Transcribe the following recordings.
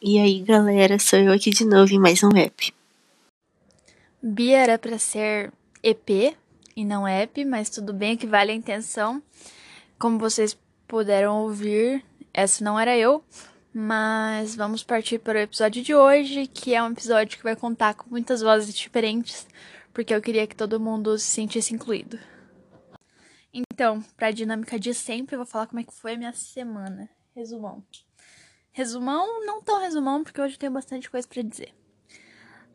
E aí, galera, sou eu aqui de novo em mais um app. Bia era para ser EP e não app, mas tudo bem que vale a intenção. Como vocês puderam ouvir, essa não era eu, mas vamos partir para o episódio de hoje, que é um episódio que vai contar com muitas vozes diferentes, porque eu queria que todo mundo se sentisse incluído. Então, para a dinâmica de sempre, eu vou falar como é que foi a minha semana. Resumão. Resumão, não tão resumão, porque hoje eu tenho bastante coisa para dizer.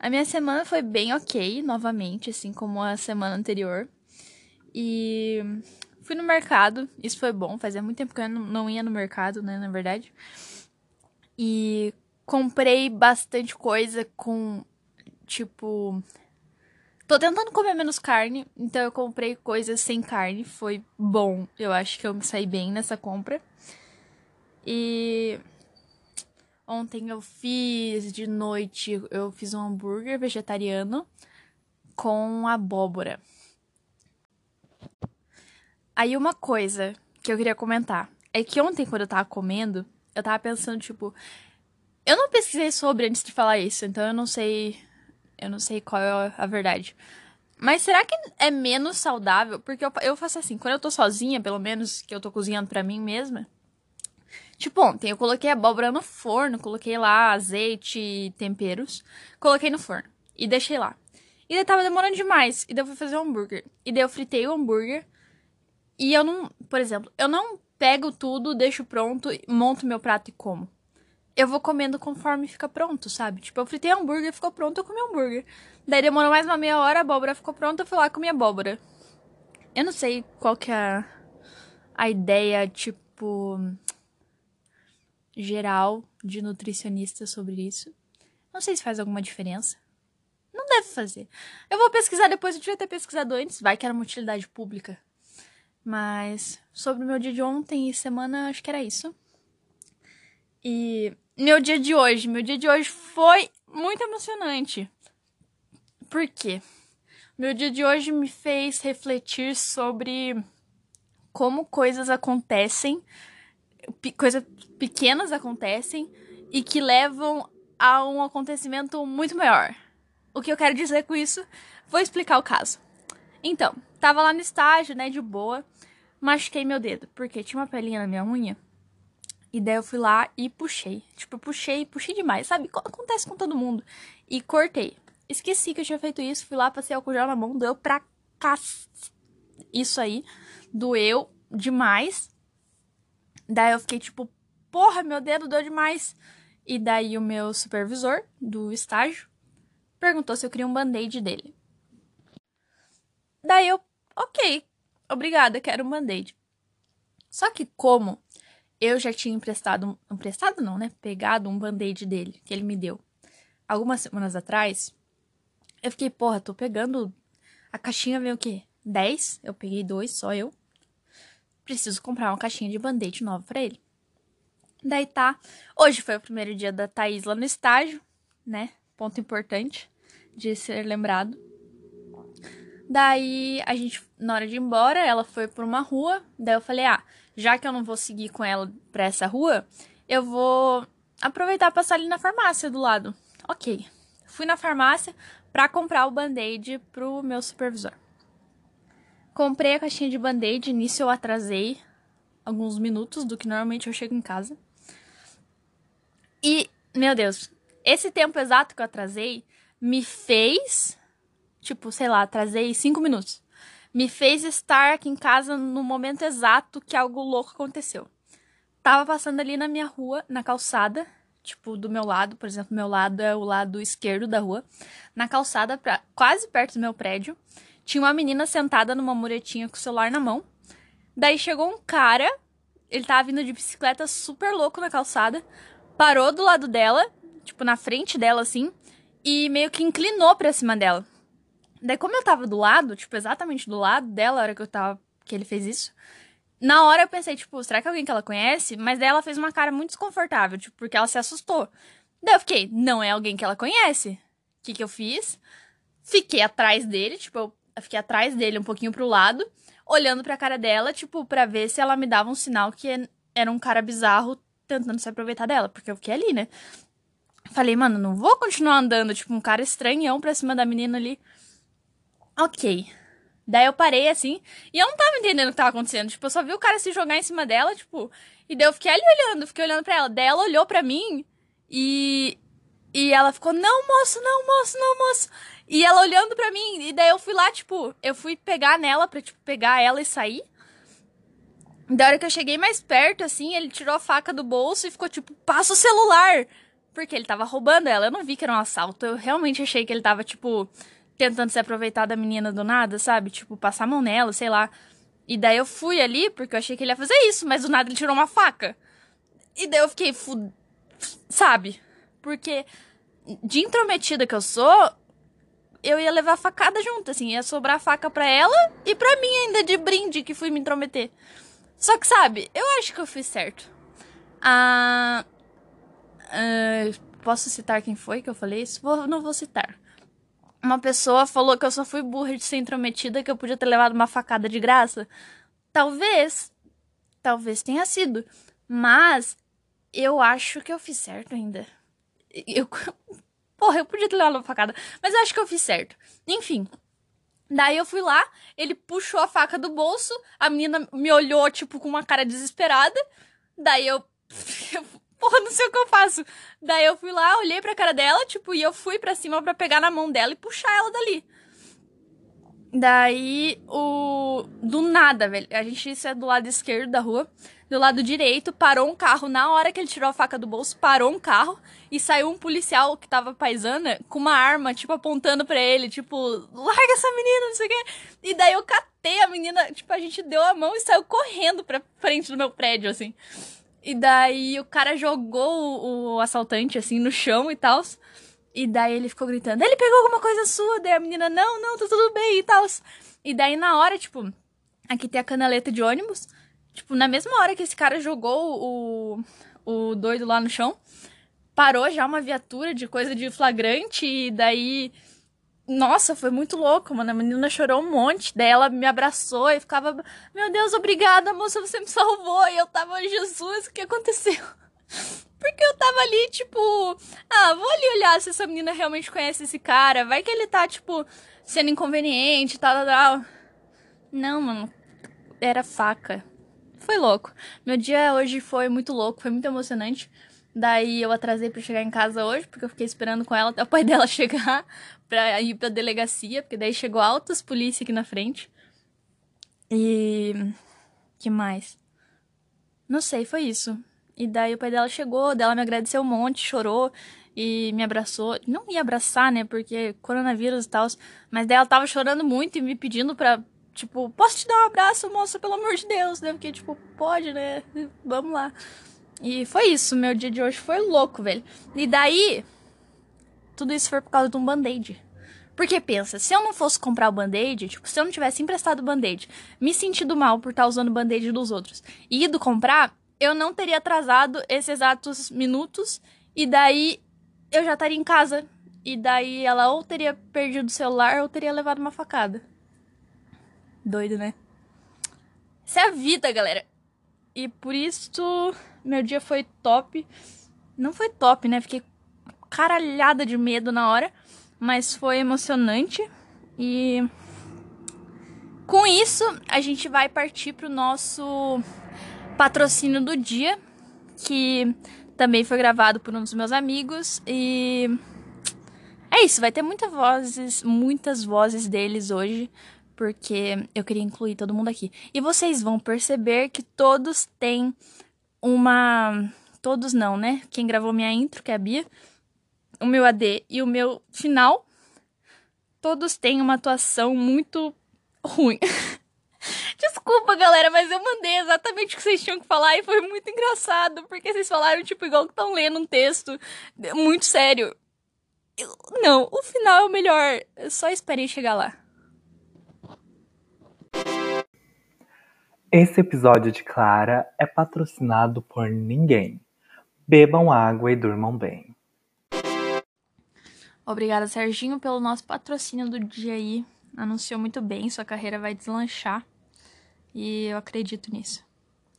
A minha semana foi bem ok, novamente, assim como a semana anterior. E fui no mercado, isso foi bom, fazia muito tempo que eu não ia no mercado, né, na verdade. E comprei bastante coisa com, tipo. Tô tentando comer menos carne, então eu comprei coisas sem carne, foi bom. Eu acho que eu me saí bem nessa compra. E Ontem eu fiz de noite, eu fiz um hambúrguer vegetariano com abóbora. Aí uma coisa que eu queria comentar é que ontem quando eu tava comendo, eu tava pensando tipo, eu não pesquisei sobre antes de falar isso, então eu não sei, eu não sei qual é a verdade. Mas será que é menos saudável? Porque eu, eu faço assim, quando eu tô sozinha, pelo menos que eu tô cozinhando para mim mesma, Tipo, ontem eu coloquei abóbora no forno, coloquei lá azeite temperos, coloquei no forno e deixei lá. E daí tava demorando demais, e daí eu fui fazer o um hambúrguer. E daí eu fritei o hambúrguer, e eu não, por exemplo, eu não pego tudo, deixo pronto, monto meu prato e como. Eu vou comendo conforme fica pronto, sabe? Tipo, eu fritei hambúrguer, ficou pronto, eu comi hambúrguer. Daí demorou mais uma meia hora, a abóbora ficou pronta, eu fui lá comi abóbora. Eu não sei qual que é a, a ideia, tipo geral de nutricionista sobre isso. Não sei se faz alguma diferença. Não deve fazer. Eu vou pesquisar depois, eu devia ter pesquisado antes, vai que era uma utilidade pública. Mas sobre o meu dia de ontem e semana, acho que era isso. E meu dia de hoje, meu dia de hoje foi muito emocionante. Por quê? Meu dia de hoje me fez refletir sobre como coisas acontecem coisas pequenas acontecem e que levam a um acontecimento muito maior. O que eu quero dizer com isso? Vou explicar o caso. Então, tava lá no estágio, né, de boa, machuquei meu dedo, porque tinha uma pelinha na minha unha. E daí eu fui lá e puxei. Tipo, puxei, puxei demais, sabe? Acontece com todo mundo. E cortei. Esqueci que eu tinha feito isso, fui lá, passei álcool gel na mão, doeu pra cá. Isso aí. Doeu demais. Daí eu fiquei tipo, porra, meu dedo doeu demais. E daí o meu supervisor do estágio perguntou se eu queria um band-aid dele. Daí eu, ok, obrigada, quero um band-aid. Só que como eu já tinha emprestado, emprestado não, né? Pegado um band-aid dele, que ele me deu algumas semanas atrás, eu fiquei, porra, tô pegando. A caixinha veio o quê? 10? Eu peguei dois, só eu preciso comprar uma caixinha de band-aid nova para ele. Daí tá. Hoje foi o primeiro dia da Thaís lá no estágio, né? Ponto importante de ser lembrado. Daí a gente, na hora de ir embora, ela foi por uma rua. Daí eu falei: ah, já que eu não vou seguir com ela pra essa rua, eu vou aproveitar e passar ali na farmácia do lado. Ok. Fui na farmácia pra comprar o band-aid pro meu supervisor. Comprei a caixinha de band-aid, nisso eu atrasei alguns minutos do que normalmente eu chego em casa. E, meu Deus, esse tempo exato que eu atrasei me fez, tipo, sei lá, atrasei cinco minutos. Me fez estar aqui em casa no momento exato que algo louco aconteceu. Tava passando ali na minha rua, na calçada, tipo, do meu lado, por exemplo, meu lado é o lado esquerdo da rua, na calçada, pra, quase perto do meu prédio. Tinha uma menina sentada numa muretinha com o celular na mão. Daí chegou um cara, ele tava vindo de bicicleta super louco na calçada, parou do lado dela, tipo na frente dela assim, e meio que inclinou pra cima dela. Daí como eu tava do lado, tipo exatamente do lado dela, a hora que eu tava que ele fez isso, na hora eu pensei, tipo, será que é alguém que ela conhece? Mas daí ela fez uma cara muito desconfortável, tipo, porque ela se assustou. Daí eu fiquei, não é alguém que ela conhece. O que que eu fiz? Fiquei atrás dele, tipo, eu fiquei atrás dele, um pouquinho pro lado, olhando pra cara dela, tipo, pra ver se ela me dava um sinal que era um cara bizarro tentando se aproveitar dela, porque eu fiquei ali, né? Falei, mano, não vou continuar andando, tipo, um cara estranhão pra cima da menina ali. Ok. Daí eu parei assim, e eu não tava entendendo o que tava acontecendo. Tipo, eu só vi o cara se jogar em cima dela, tipo, e daí eu fiquei ali olhando, fiquei olhando pra ela. Daí ela olhou pra mim e. E ela ficou, não, moço, não, moço, não, moço. E ela olhando pra mim, e daí eu fui lá, tipo, eu fui pegar nela pra, tipo, pegar ela e sair. Da hora que eu cheguei mais perto, assim, ele tirou a faca do bolso e ficou tipo, passa o celular! Porque ele tava roubando ela. Eu não vi que era um assalto. Eu realmente achei que ele tava, tipo, tentando se aproveitar da menina do nada, sabe? Tipo, passar a mão nela, sei lá. E daí eu fui ali, porque eu achei que ele ia fazer isso, mas do nada ele tirou uma faca. E daí eu fiquei, fu... sabe? Porque de intrometida que eu sou, eu ia levar a facada junto, assim, ia sobrar faca pra ela e pra mim ainda de brinde que fui me intrometer. Só que, sabe, eu acho que eu fiz certo. Ah. Uh, posso citar quem foi que eu falei isso? Vou, não vou citar. Uma pessoa falou que eu só fui burra de ser intrometida, que eu podia ter levado uma facada de graça. Talvez. Talvez tenha sido. Mas eu acho que eu fiz certo ainda. Eu. Porra, eu podia ter levado uma facada. Mas eu acho que eu fiz certo. Enfim, Daí eu fui lá, ele puxou a faca do bolso, a menina me olhou, tipo, com uma cara desesperada. Daí eu. Porra, não sei o que eu faço. Daí eu fui lá, olhei pra cara dela, tipo, e eu fui pra cima pra pegar na mão dela e puxar ela dali. Daí, o. Do nada, velho. A gente, isso é do lado esquerdo da rua do lado direito, parou um carro. Na hora que ele tirou a faca do bolso, parou um carro e saiu um policial que tava paisana com uma arma, tipo, apontando para ele, tipo, larga essa menina, não sei o quê. E daí eu catei a menina, tipo, a gente deu a mão e saiu correndo pra frente do meu prédio, assim. E daí o cara jogou o, o assaltante, assim, no chão e tal. E daí ele ficou gritando, ele pegou alguma coisa sua? Daí a menina, não, não, tá tudo bem e tal. E daí na hora, tipo, aqui tem a canaleta de ônibus. Tipo, na mesma hora que esse cara jogou o, o doido lá no chão, parou já uma viatura de coisa de flagrante e daí. Nossa, foi muito louco, mano. A menina chorou um monte. Daí ela me abraçou e ficava: Meu Deus, obrigada, moça, você me salvou. E eu tava, Jesus, o que aconteceu? Porque eu tava ali, tipo, ah, vou ali olhar se essa menina realmente conhece esse cara. Vai que ele tá, tipo, sendo inconveniente, tal, tal, tal. Não, mano. Era faca. Foi louco. Meu dia hoje foi muito louco, foi muito emocionante. Daí eu atrasei para chegar em casa hoje, porque eu fiquei esperando com ela até o pai dela chegar pra ir pra delegacia, porque daí chegou altas polícia aqui na frente. E. que mais? Não sei, foi isso. E daí o pai dela chegou, dela me agradeceu um monte, chorou e me abraçou. Não ia abraçar, né? Porque coronavírus e tal. Mas daí ela tava chorando muito e me pedindo pra, Tipo, posso te dar um abraço, moça, pelo amor de Deus, né? Porque, tipo, pode, né? Vamos lá. E foi isso, meu dia de hoje foi louco, velho. E daí, tudo isso foi por causa de um band-aid. Porque pensa, se eu não fosse comprar o band-aid, tipo, se eu não tivesse emprestado o band-aid, me sentido mal por estar usando o band-aid dos outros e ido comprar, eu não teria atrasado esses exatos minutos e daí eu já estaria em casa. E daí ela ou teria perdido o celular ou teria levado uma facada. Doido, né? Essa é a vida, galera. E por isso, meu dia foi top. Não foi top, né? Fiquei caralhada de medo na hora. Mas foi emocionante. E com isso, a gente vai partir pro nosso patrocínio do dia. Que também foi gravado por um dos meus amigos. E é isso, vai ter muitas vozes, muitas vozes deles hoje porque eu queria incluir todo mundo aqui. E vocês vão perceber que todos têm uma. Todos não, né? Quem gravou minha intro, que é a Bia, o meu AD e o meu final, todos têm uma atuação muito ruim. Desculpa, galera, mas eu mandei exatamente o que vocês tinham que falar e foi muito engraçado, porque vocês falaram, tipo, igual que estão lendo um texto muito sério. Eu, não, o final é o melhor. Só esperem chegar lá. Esse episódio de Clara é patrocinado por ninguém. Bebam água e durmam bem. Obrigada, Serginho, pelo nosso patrocínio do dia aí. Anunciou muito bem, sua carreira vai deslanchar. E eu acredito nisso.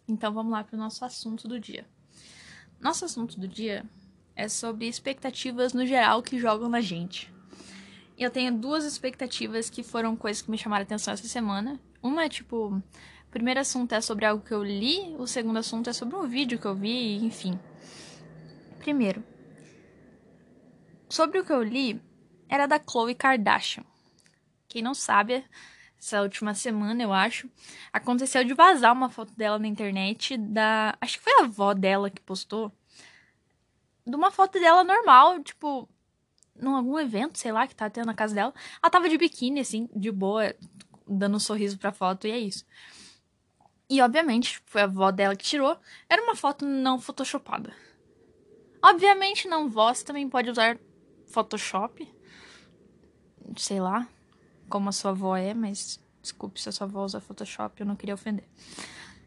Então vamos lá para o nosso assunto do dia. Nosso assunto do dia é sobre expectativas no geral que jogam na gente. Eu tenho duas expectativas que foram coisas que me chamaram atenção essa semana. Uma é tipo, primeiro assunto é sobre algo que eu li, o segundo assunto é sobre um vídeo que eu vi, enfim. Primeiro, sobre o que eu li, era da Khloe Kardashian. Quem não sabe, essa última semana, eu acho, aconteceu de vazar uma foto dela na internet da. Acho que foi a avó dela que postou. De uma foto dela normal, tipo, num algum evento, sei lá, que tá tendo na casa dela. Ela tava de biquíni, assim, de boa, dando um sorriso pra foto, e é isso. E, obviamente, foi a avó dela que tirou. Era uma foto não photoshopada. Obviamente, não vó, você também pode usar Photoshop. Sei lá como a sua avó é, mas desculpe se a sua avó usa Photoshop, eu não queria ofender.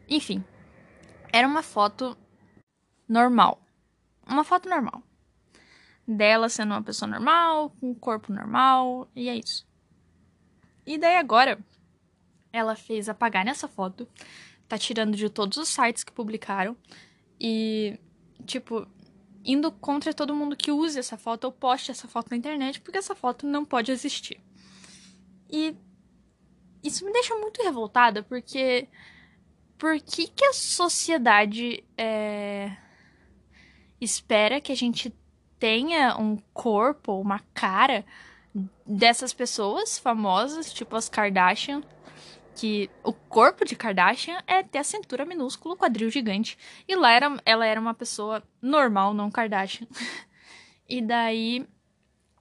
Enfim, era uma foto normal. Uma foto normal. Dela sendo uma pessoa normal, com um corpo normal, e é isso. E daí agora, ela fez apagar nessa foto, tá tirando de todos os sites que publicaram, e, tipo, indo contra todo mundo que use essa foto ou poste essa foto na internet, porque essa foto não pode existir. E isso me deixa muito revoltada, porque. Por que, que a sociedade é, espera que a gente tenha um corpo, uma cara dessas pessoas famosas, tipo as Kardashian, que o corpo de Kardashian é ter a cintura minúscula, o quadril gigante. E lá era, ela era uma pessoa normal, não Kardashian. e daí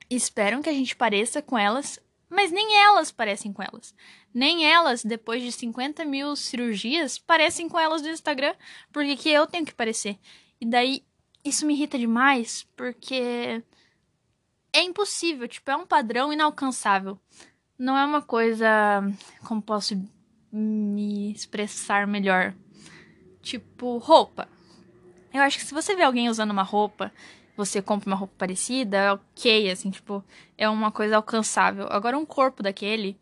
esperam que a gente pareça com elas mas nem elas parecem com elas. Nem elas, depois de 50 mil cirurgias, parecem com elas do Instagram. Porque que eu tenho que parecer. E daí, isso me irrita demais, porque é impossível, tipo, é um padrão inalcançável. Não é uma coisa. Como posso me expressar melhor? Tipo, roupa. Eu acho que se você vê alguém usando uma roupa você compra uma roupa parecida, é ok, assim, tipo, é uma coisa alcançável. Agora, um corpo daquele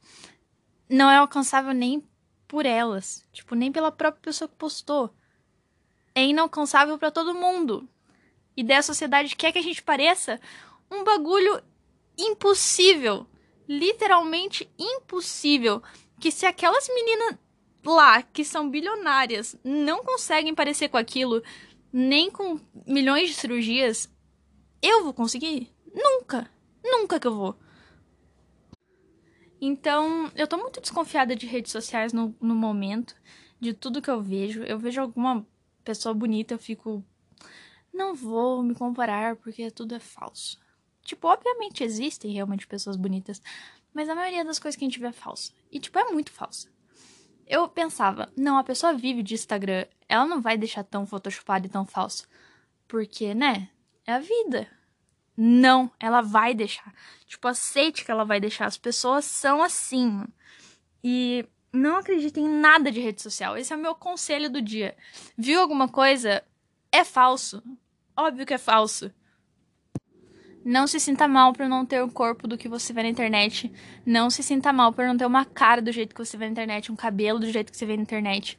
não é alcançável nem por elas, tipo, nem pela própria pessoa que postou. É inalcançável para todo mundo. E daí a sociedade quer que a gente pareça um bagulho impossível. Literalmente impossível. Que se aquelas meninas lá, que são bilionárias, não conseguem parecer com aquilo, nem com milhões de cirurgias, eu vou conseguir? Nunca. Nunca que eu vou. Então, eu tô muito desconfiada de redes sociais no, no momento, de tudo que eu vejo. Eu vejo alguma pessoa bonita, eu fico. Não vou me comparar porque tudo é falso. Tipo, obviamente existem realmente pessoas bonitas, mas a maioria das coisas que a gente vê é falsa. E, tipo, é muito falsa. Eu pensava, não, a pessoa vive de Instagram, ela não vai deixar tão photoshopada e tão falso. Porque, né? É a vida. Não, ela vai deixar. Tipo, aceite que ela vai deixar. As pessoas são assim. E não acredite em nada de rede social. Esse é o meu conselho do dia. Viu alguma coisa? É falso. Óbvio que é falso. Não se sinta mal por não ter o corpo do que você vê na internet. Não se sinta mal por não ter uma cara do jeito que você vê na internet, um cabelo do jeito que você vê na internet.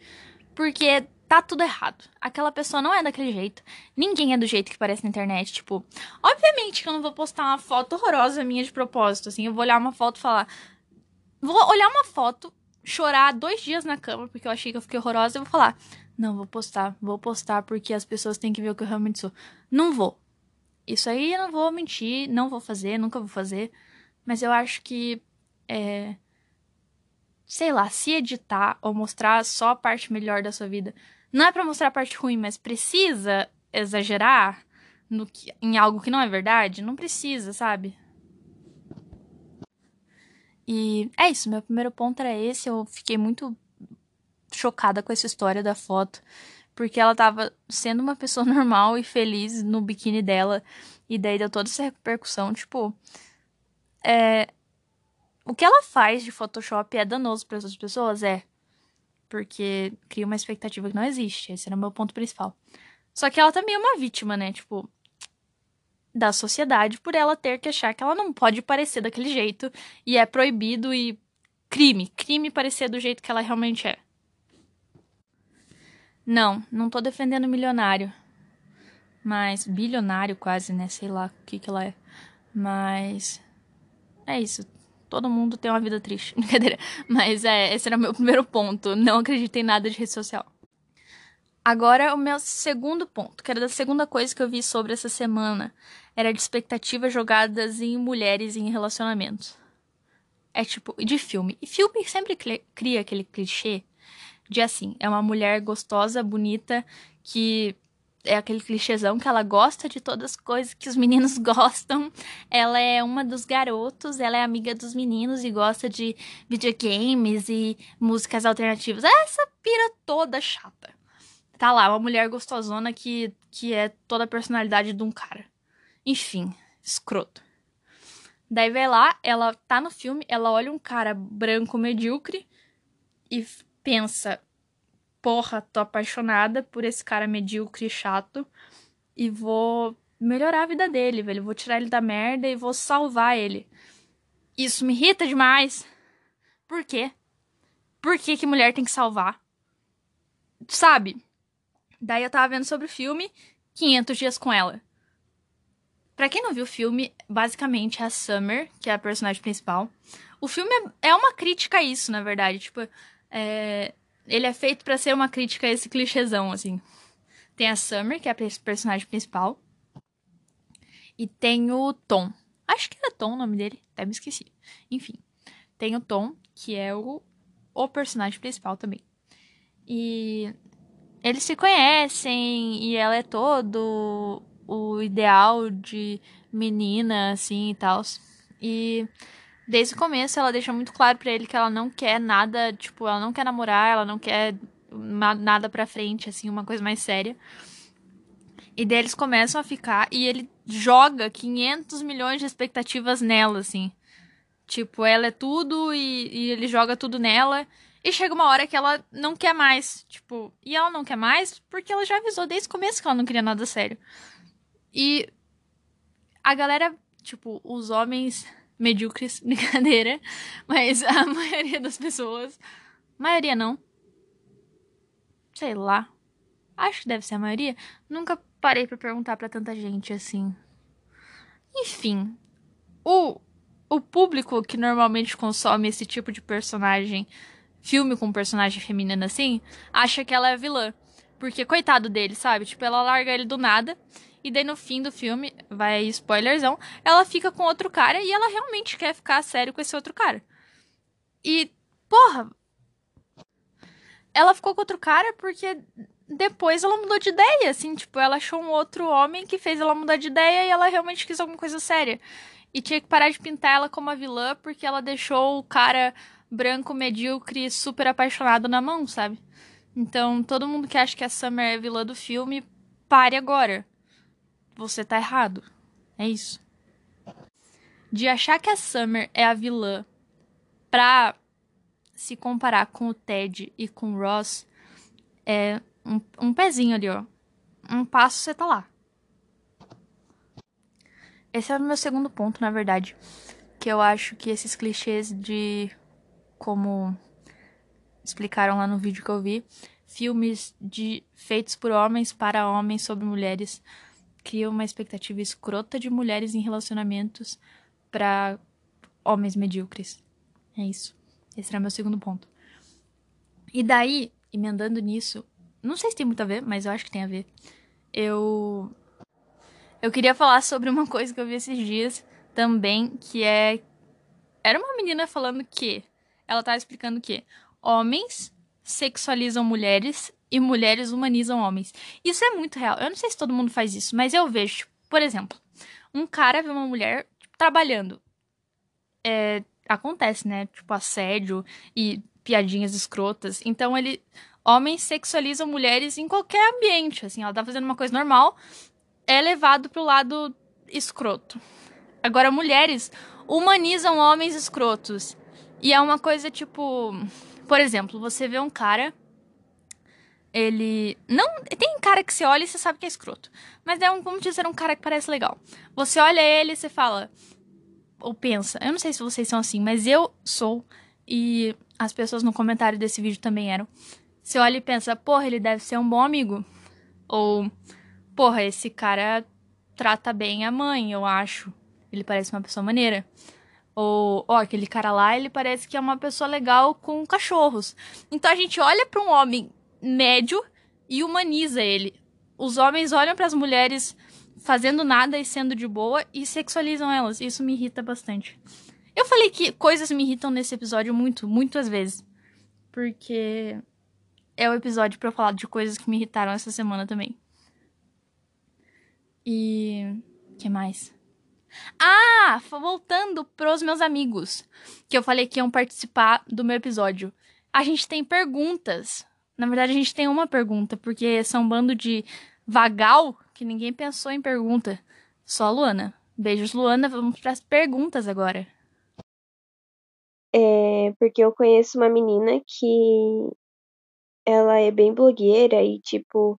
Porque tá tudo errado. Aquela pessoa não é daquele jeito. Ninguém é do jeito que parece na internet. Tipo, obviamente que eu não vou postar uma foto horrorosa minha de propósito. Assim, eu vou olhar uma foto e falar. Vou olhar uma foto, chorar dois dias na cama porque eu achei que eu fiquei horrorosa e vou falar. Não, vou postar, vou postar porque as pessoas têm que ver o que eu realmente sou. Não vou. Isso aí eu não vou mentir, não vou fazer, nunca vou fazer. Mas eu acho que. É, sei lá, se editar ou mostrar só a parte melhor da sua vida não é para mostrar a parte ruim, mas precisa exagerar no que, em algo que não é verdade? Não precisa, sabe? E é isso, meu primeiro ponto era esse. Eu fiquei muito chocada com essa história da foto, porque ela tava sendo uma pessoa normal e feliz no biquíni dela, e daí deu toda essa repercussão. Tipo, é. O que ela faz de Photoshop é danoso para essas pessoas? É porque cria uma expectativa que não existe. Esse era o meu ponto principal. Só que ela também é uma vítima, né? Tipo, da sociedade por ela ter que achar que ela não pode parecer daquele jeito e é proibido e crime, crime parecer do jeito que ela realmente é. Não, não tô defendendo milionário. Mas bilionário quase, né? Sei lá o que que ela é. Mas é isso. Todo mundo tem uma vida triste. Brincadeira. Mas é, esse era o meu primeiro ponto. Não acreditei em nada de rede social. Agora, o meu segundo ponto, que era da segunda coisa que eu vi sobre essa semana, era de expectativas jogadas em mulheres em relacionamentos. É tipo, de filme. E filme sempre cria aquele clichê de assim, é uma mulher gostosa, bonita, que é aquele clichêzão que ela gosta de todas as coisas que os meninos gostam. Ela é uma dos garotos, ela é amiga dos meninos e gosta de videogames e músicas alternativas. Essa pira toda chata. Tá lá, uma mulher gostosona que, que é toda a personalidade de um cara. Enfim, escroto. Daí vai lá, ela tá no filme, ela olha um cara branco medíocre e pensa: porra, tô apaixonada por esse cara medíocre e chato e vou melhorar a vida dele, velho. Vou tirar ele da merda e vou salvar ele. Isso me irrita demais. Por quê? Por que, que mulher tem que salvar? Sabe? Daí eu tava vendo sobre o filme 500 Dias com Ela. Pra quem não viu o filme, basicamente é a Summer, que é a personagem principal. O filme é, é uma crítica a isso, na verdade. Tipo, é, ele é feito para ser uma crítica a esse clichêzão, assim. Tem a Summer, que é a personagem principal. E tem o Tom. Acho que era Tom o nome dele, até me esqueci. Enfim, tem o Tom, que é o, o personagem principal também. E eles se conhecem e ela é todo o ideal de menina, assim e tal. E desde o começo ela deixa muito claro para ele que ela não quer nada, tipo, ela não quer namorar, ela não quer nada pra frente, assim, uma coisa mais séria. E daí eles começam a ficar e ele joga 500 milhões de expectativas nela, assim. Tipo, ela é tudo e, e ele joga tudo nela. E chega uma hora que ela não quer mais. Tipo, e ela não quer mais porque ela já avisou desde o começo que ela não queria nada sério. E a galera, tipo, os homens medíocres, brincadeira, mas a maioria das pessoas, maioria não, sei lá, acho que deve ser a maioria, nunca parei para perguntar para tanta gente assim. Enfim, o, o público que normalmente consome esse tipo de personagem, filme com personagem feminina assim, acha que ela é vilã. Porque, coitado dele, sabe? Tipo, ela larga ele do nada e daí no fim do filme, vai spoilerzão, ela fica com outro cara e ela realmente quer ficar sério com esse outro cara. E, porra. Ela ficou com outro cara porque depois ela mudou de ideia, assim, tipo, ela achou um outro homem que fez ela mudar de ideia e ela realmente quis alguma coisa séria. E tinha que parar de pintar ela como a vilã porque ela deixou o cara branco, medíocre, super apaixonado na mão, sabe? Então, todo mundo que acha que a Summer é vilã do filme, pare agora você tá errado. É isso. De achar que a Summer é a vilã pra se comparar com o Ted e com o Ross, é um, um pezinho ali, ó. Um passo você tá lá. Esse é o meu segundo ponto, na verdade. Que eu acho que esses clichês de. Como explicaram lá no vídeo que eu vi, filmes de feitos por homens para homens sobre mulheres cria uma expectativa escrota de mulheres em relacionamentos para homens medíocres. É isso. Esse era meu segundo ponto. E daí, emendando nisso, não sei se tem muito a ver, mas eu acho que tem a ver. Eu eu queria falar sobre uma coisa que eu vi esses dias também, que é era uma menina falando que ela tava explicando que homens sexualizam mulheres e mulheres humanizam homens. Isso é muito real. Eu não sei se todo mundo faz isso, mas eu vejo, tipo, por exemplo, um cara vê uma mulher trabalhando. É, acontece, né? Tipo, assédio e piadinhas escrotas. Então ele. Homens sexualizam mulheres em qualquer ambiente. Assim, ela tá fazendo uma coisa normal, é levado pro lado escroto. Agora, mulheres humanizam homens escrotos. E é uma coisa tipo. Por exemplo, você vê um cara ele. Não. Tem cara que você olha e você sabe que é escroto. Mas é um, vamos dizer, um cara que parece legal. Você olha ele e você fala. Ou pensa. Eu não sei se vocês são assim, mas eu sou. E as pessoas no comentário desse vídeo também eram. Você olha e pensa, porra, ele deve ser um bom amigo. Ou porra, esse cara trata bem a mãe, eu acho. Ele parece uma pessoa maneira. Ou, ó, aquele cara lá, ele parece que é uma pessoa legal com cachorros. Então a gente olha para um homem médio e humaniza ele. Os homens olham para as mulheres fazendo nada e sendo de boa e sexualizam elas. Isso me irrita bastante. Eu falei que coisas me irritam nesse episódio muito, muitas vezes. Porque é o episódio para falar de coisas que me irritaram essa semana também. E que mais? Ah, voltando pros meus amigos, que eu falei que iam participar do meu episódio. A gente tem perguntas. Na verdade, a gente tem uma pergunta, porque são um bando de vagal que ninguém pensou em pergunta. Só a Luana. Beijos, Luana. Vamos para as perguntas agora. É, porque eu conheço uma menina que ela é bem blogueira e, tipo,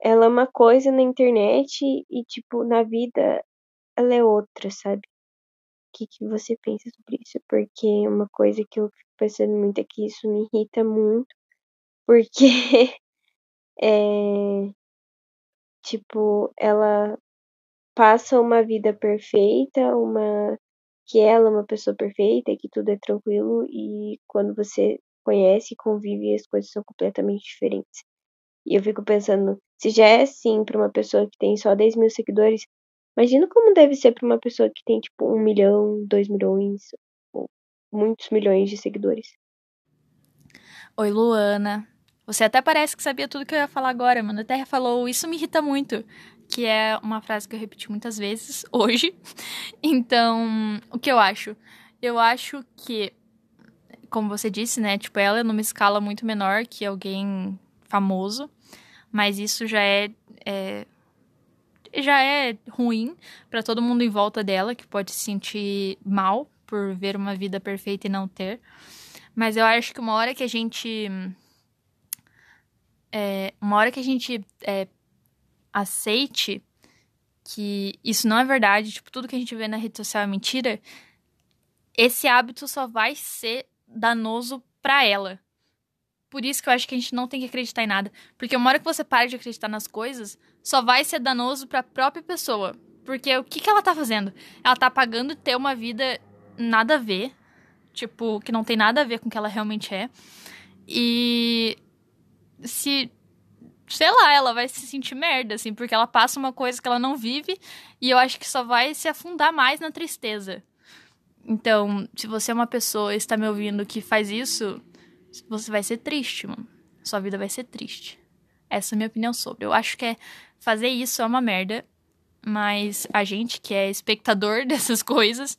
ela é uma coisa na internet e, tipo, na vida ela é outra, sabe? O que, que você pensa sobre isso? Porque uma coisa que eu fico pensando muito é que isso me irrita muito, porque é, tipo, ela passa uma vida perfeita, uma que ela é uma pessoa perfeita, que tudo é tranquilo e quando você conhece e convive as coisas são completamente diferentes. E eu fico pensando, se já é assim para uma pessoa que tem só 10 mil seguidores, imagina como deve ser para uma pessoa que tem tipo um milhão, dois milhões, ou muitos milhões de seguidores. Oi, Luana. Você até parece que sabia tudo que eu ia falar agora, mano. Até falou, isso me irrita muito que é uma frase que eu repeti muitas vezes hoje. Então, o que eu acho? Eu acho que, como você disse, né? Tipo, ela é numa escala muito menor que alguém famoso, mas isso já é, é já é ruim para todo mundo em volta dela, que pode se sentir mal por ver uma vida perfeita e não ter. Mas eu acho que uma hora que a gente. É, uma hora que a gente é, aceite que isso não é verdade, tipo, tudo que a gente vê na rede social é mentira, esse hábito só vai ser danoso para ela. Por isso que eu acho que a gente não tem que acreditar em nada. Porque uma hora que você para de acreditar nas coisas, só vai ser danoso para a própria pessoa. Porque o que, que ela tá fazendo? Ela tá pagando ter uma vida nada a ver. Tipo, que não tem nada a ver com o que ela realmente é. E se sei lá, ela vai se sentir merda, assim, porque ela passa uma coisa que ela não vive e eu acho que só vai se afundar mais na tristeza. Então, se você é uma pessoa e está me ouvindo que faz isso, você vai ser triste, mano. Sua vida vai ser triste. Essa é a minha opinião sobre. Eu acho que é fazer isso é uma merda, mas a gente que é espectador dessas coisas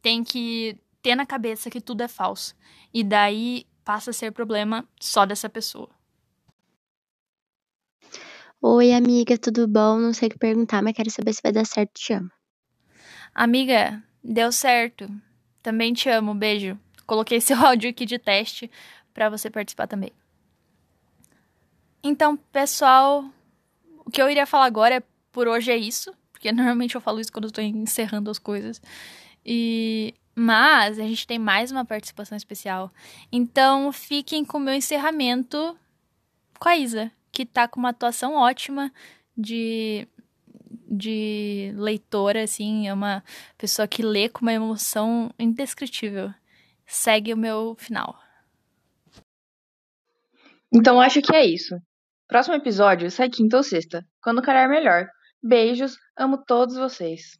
tem que ter na cabeça que tudo é falso. E daí passa a ser problema só dessa pessoa. Oi, amiga, tudo bom? Não sei o que perguntar, mas quero saber se vai dar certo. Te amo. Amiga, deu certo. Também te amo. Beijo. Coloquei seu áudio aqui de teste para você participar também. Então, pessoal, o que eu iria falar agora é por hoje é isso, porque normalmente eu falo isso quando eu tô encerrando as coisas. E mas a gente tem mais uma participação especial. Então, fiquem com o meu encerramento com a Isa que tá com uma atuação ótima de de leitora, assim, é uma pessoa que lê com uma emoção indescritível. Segue o meu final. Então acho que é isso. Próximo episódio sai quinta ou sexta, quando calhar melhor. Beijos, amo todos vocês.